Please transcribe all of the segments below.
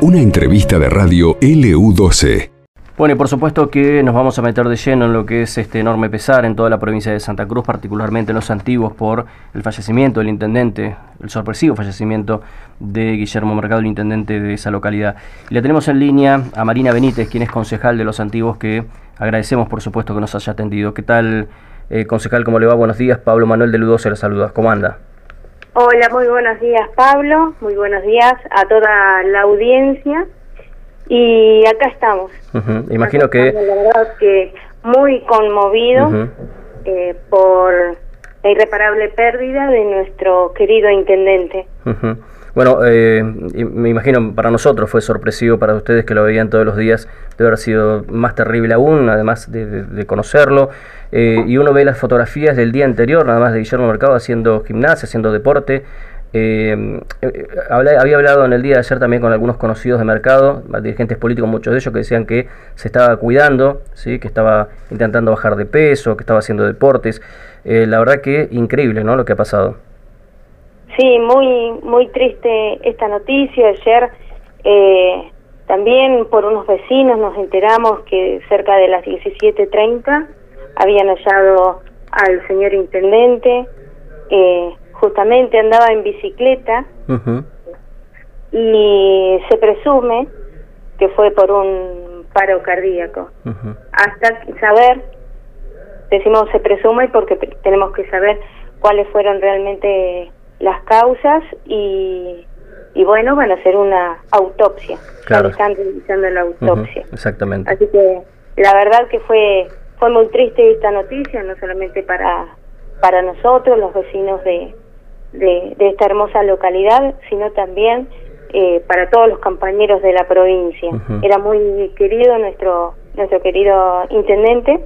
Una entrevista de radio LU12. Bueno, y por supuesto que nos vamos a meter de lleno en lo que es este enorme pesar en toda la provincia de Santa Cruz, particularmente en los antiguos, por el fallecimiento del intendente, el sorpresivo fallecimiento de Guillermo Mercado, el intendente de esa localidad. Y le tenemos en línea a Marina Benítez, quien es concejal de los antiguos, que agradecemos por supuesto que nos haya atendido. ¿Qué tal, eh, concejal? ¿Cómo le va? Buenos días. Pablo Manuel de Ludo se le saluda. ¿Cómo anda? Hola, muy buenos días Pablo, muy buenos días a toda la audiencia y acá estamos. Imagino que... la verdad que muy conmovido eh, por la irreparable pérdida de nuestro querido intendente. Bueno, eh, me imagino para nosotros fue sorpresivo, para ustedes que lo veían todos los días, debe haber sido más terrible aún, además de, conocerlo. Eh, y uno ve las fotografías del día anterior, nada más de Guillermo Mercado haciendo gimnasia, haciendo deporte. Eh, había hablado en el día de ayer también con algunos conocidos de mercado, dirigentes políticos, muchos de ellos que decían que se estaba cuidando, ¿sí? que estaba intentando bajar de peso, que estaba haciendo deportes. la verdad que increíble ¿no? lo que ha pasado. Sí, muy, muy triste esta noticia. Ayer eh, también por unos vecinos nos enteramos que cerca de las 17.30 habían hallado al señor intendente. Eh, justamente andaba en bicicleta y se presume que fue por un paro cardíaco. Hasta saber, decimos se presume porque tenemos que saber cuáles fueron realmente las causas y, y bueno, van a hacer una autopsia. Claro. están realizando la autopsia. exactamente. Así que la verdad que fue fue muy triste esta noticia, no solamente para para nosotros, los vecinos de, de, esta hermosa localidad, sino también eh, para todos los compañeros de la provincia. Era muy querido nuestro nuestro querido intendente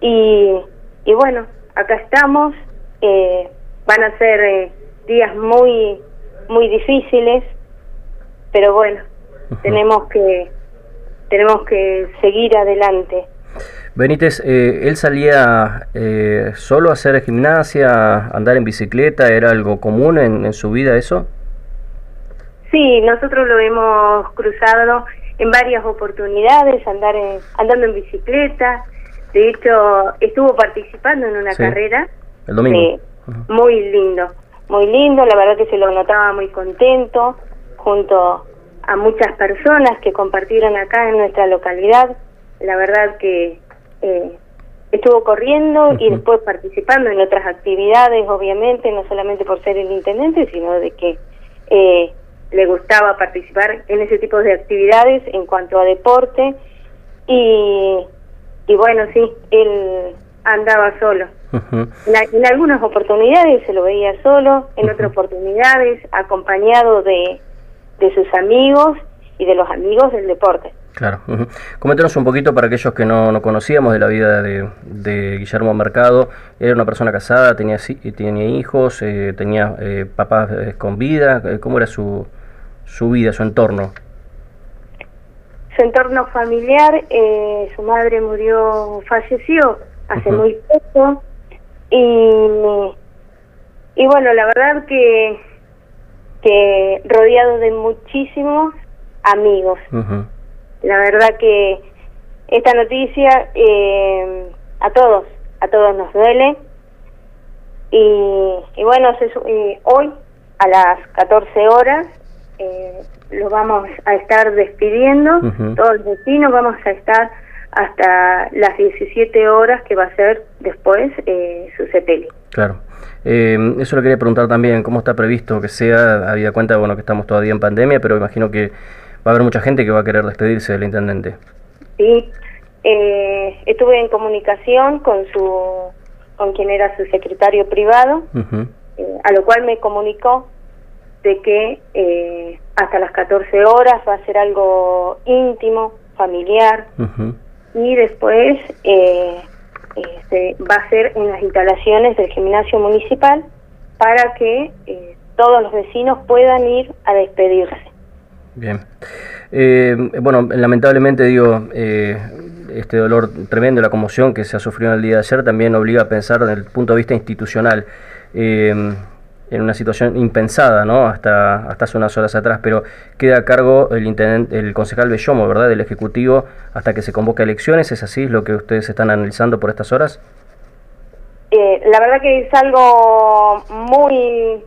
y, y bueno, acá estamos. Eh, van a ser eh, días muy muy difíciles, pero bueno, tenemos que tenemos que seguir adelante. Benítez, eh, ¿él salía eh, solo a hacer gimnasia, andar en bicicleta? ¿Era algo común en, en, su vida eso? Sí, nosotros lo hemos cruzado en varias oportunidades, andar andando en bicicleta. De hecho, estuvo participando en una carrera. El domingo. Muy lindo muy lindo, la verdad que se lo notaba muy contento, junto a muchas personas que compartieron acá en nuestra localidad, la verdad que eh, estuvo corriendo y después participando en otras actividades, obviamente, no solamente por ser el intendente, sino de que eh, le gustaba participar en ese tipo de actividades en cuanto a deporte. Y, y bueno, sí, él andaba solo en, algunas oportunidades se lo veía solo, en otras oportunidades acompañado de, de sus amigos y de los amigos del deporte. Claro. Coméntanos un poquito para aquellos que no, no conocíamos de la vida de, de, Guillermo Mercado. Era una persona casada, tenía, tenía hijos, eh, tenía eh, papás eh, con vida. ¿Cómo era su, su vida, su entorno? Su entorno familiar, su madre murió, falleció hace muy poco. Y, y bueno, la verdad que, que rodeado de muchísimos amigos. La verdad que esta noticia eh, a todos, a todos nos duele. Y, y bueno, hoy a las 14 horas eh, lo vamos a estar despidiendo, todos los vecinos vamos a estar hasta las 17 horas que va a ser después eh, su sepelio. Claro. Eh, eso lo quería preguntar también, ¿cómo está previsto que sea? Había cuenta, bueno, que estamos todavía en pandemia, pero imagino que va a haber mucha gente que va a querer despedirse del intendente. Sí, eh, estuve en comunicación con su, con quien era su secretario privado, a lo cual me comunicó de que hasta las 14 horas va a ser algo íntimo, familiar, y después eh, este, va a ser en las instalaciones del gimnasio municipal para que eh, todos los vecinos puedan ir a despedirse. Bien. Eh, bueno, lamentablemente digo, este dolor tremendo, la conmoción que se ha sufrido en el día de ayer también obliga a pensar desde el punto de vista institucional. En una situación impensada, ¿no? Hasta, hasta hace unas horas atrás, pero queda a cargo el, intendente, el concejal Bellomo, ¿verdad? Del Ejecutivo hasta que se convoque elecciones, ¿es así lo que ustedes están analizando por estas horas? Eh, la verdad que es algo muy,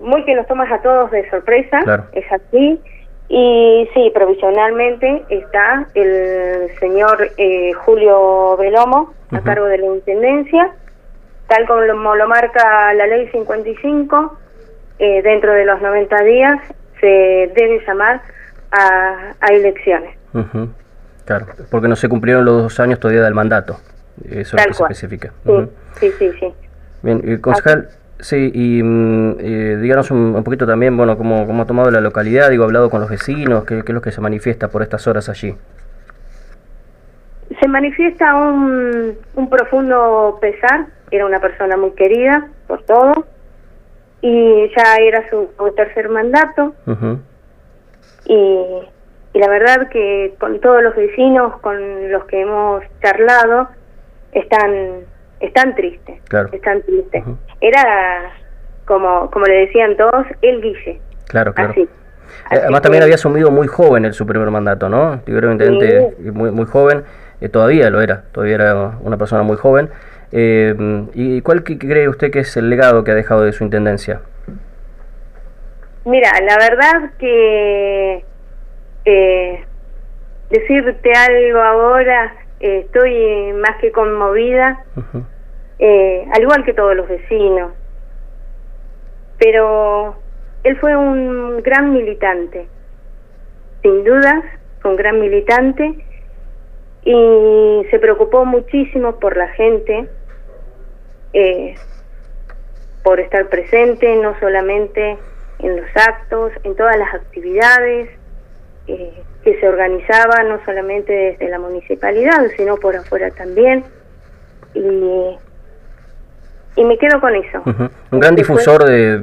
muy que nos tomas a todos de sorpresa, es así. Y sí, provisionalmente está el señor eh, Julio Belomo a cargo de la Intendencia tal como lo marca la ley 55, eh, dentro de los 90 días se debe llamar a, elecciones. Claro, porque no se cumplieron los dos años todavía del mandato. Eso es lo que se especifica. Sí, sí, sí, Bien, y concejal, sí, y mm, eh, díganos un, poquito también, bueno, cómo, cómo ha tomado la localidad, digo, ha hablado con los vecinos, qué, qué es lo que se manifiesta por estas horas allí. Se manifiesta un, un profundo pesar era una persona muy querida por todo y ya era su, tercer mandato. Y, y, la verdad que con todos los vecinos con los que hemos charlado están están tristes están tristes. Era como como le decían todos el Guille. Claro claro. Eh, Además también había asumido muy joven el su primer mandato, ¿no? Yo creo muy, muy joven, eh, todavía lo era, todavía era una persona muy joven. Eh, ¿Y cuál cree usted que es el legado que ha dejado de su intendencia? Mira, la verdad que eh, decirte algo ahora, eh, estoy más que conmovida, al igual que todos los vecinos. Pero él fue un gran militante, sin dudas, un gran militante, y se preocupó muchísimo por la gente, eh, por estar presente, no solamente en los actos, en todas las actividades eh, que se organizaban, no solamente desde la municipalidad, sino por afuera también. Y, y me quedo con eso. Un gran difusor de,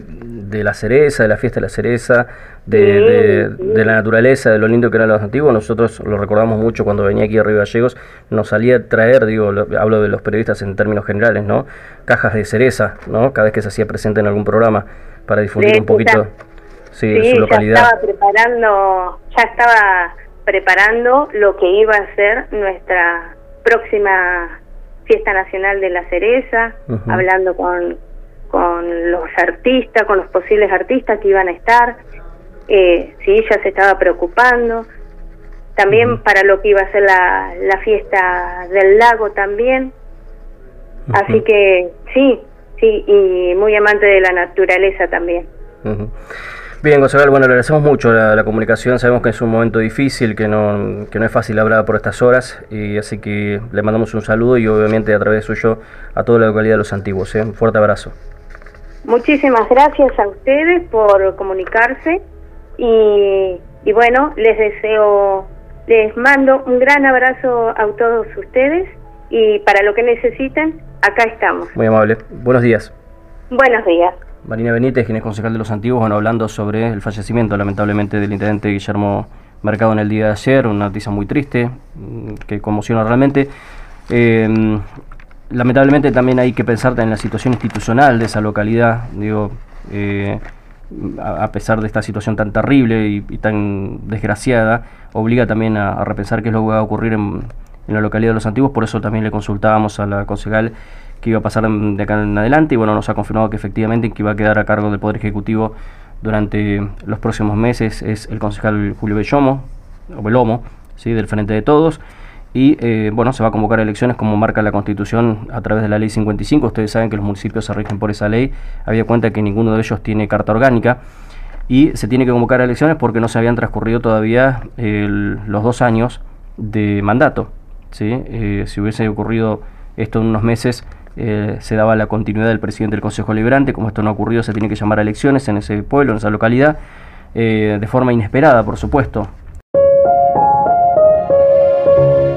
de la cereza, de la fiesta de la cereza, de, de, la naturaleza, de lo lindo que eran los antiguos. Nosotros lo recordamos mucho cuando venía aquí a Río Gallegos, nos salía a traer, digo, hablo de los periodistas en términos generales, ¿no? Cajas de cereza, ¿no? Cada vez que se hacía presente en algún programa para difundir un poquito sí, su localidad. Ya estaba preparando, ya estaba preparando lo que iba a ser nuestra próxima fiesta nacional de la cereza, hablando con con los artistas, con los posibles artistas que iban a estar, eh, sí, ella se estaba preocupando, también para lo que iba a ser la, la fiesta del lago también, así que sí, sí, y muy amante de la naturaleza también. Bien, Gonzalo, bueno, le agradecemos mucho la, comunicación, sabemos que es un momento difícil, que no, que no es fácil hablar por estas horas, y así que le mandamos un saludo y obviamente a través suyo a toda la localidad de Los Antiguos. ¿eh? Un fuerte abrazo. Muchísimas gracias a ustedes por comunicarse y, y bueno, les deseo, les mando un gran abrazo a todos ustedes y para lo que necesiten, acá estamos. Muy amable. Buenos días. Buenos días. Marina Benítez, quien es concejal de los antiguos, bueno, hablando sobre el fallecimiento, lamentablemente, del intendente Guillermo Mercado en el día de ayer, una noticia muy triste, mm, que conmociona realmente. Eh, lamentablemente también hay que pensar en la situación institucional de esa localidad, digo, eh, a, pesar de esta situación tan terrible y, tan desgraciada, obliga también a, repensar qué es lo que va a ocurrir en, la localidad de Los Antiguos, por eso también le consultábamos a la concejal que iba a pasar de acá en adelante y bueno, nos ha confirmado que efectivamente que iba a quedar a cargo del Poder Ejecutivo durante los próximos meses. Es el concejal Julio Bellomo, o Belomo, ¿sí? del Frente de Todos y eh, bueno, se va a convocar elecciones como marca la Constitución a través de la Ley 55. Ustedes saben que los municipios se rigen por esa ley. Había cuenta que ninguno de ellos tiene carta orgánica y se tiene que convocar elecciones porque no se habían transcurrido todavía los dos años de mandato. ¿sí? Eh, si hubiese ocurrido esto en unos meses, eh, se daba la continuidad del presidente del Consejo Liberante. Como esto no ha ocurrido, se tiene que llamar a elecciones en ese pueblo, en esa localidad, de forma inesperada, por supuesto.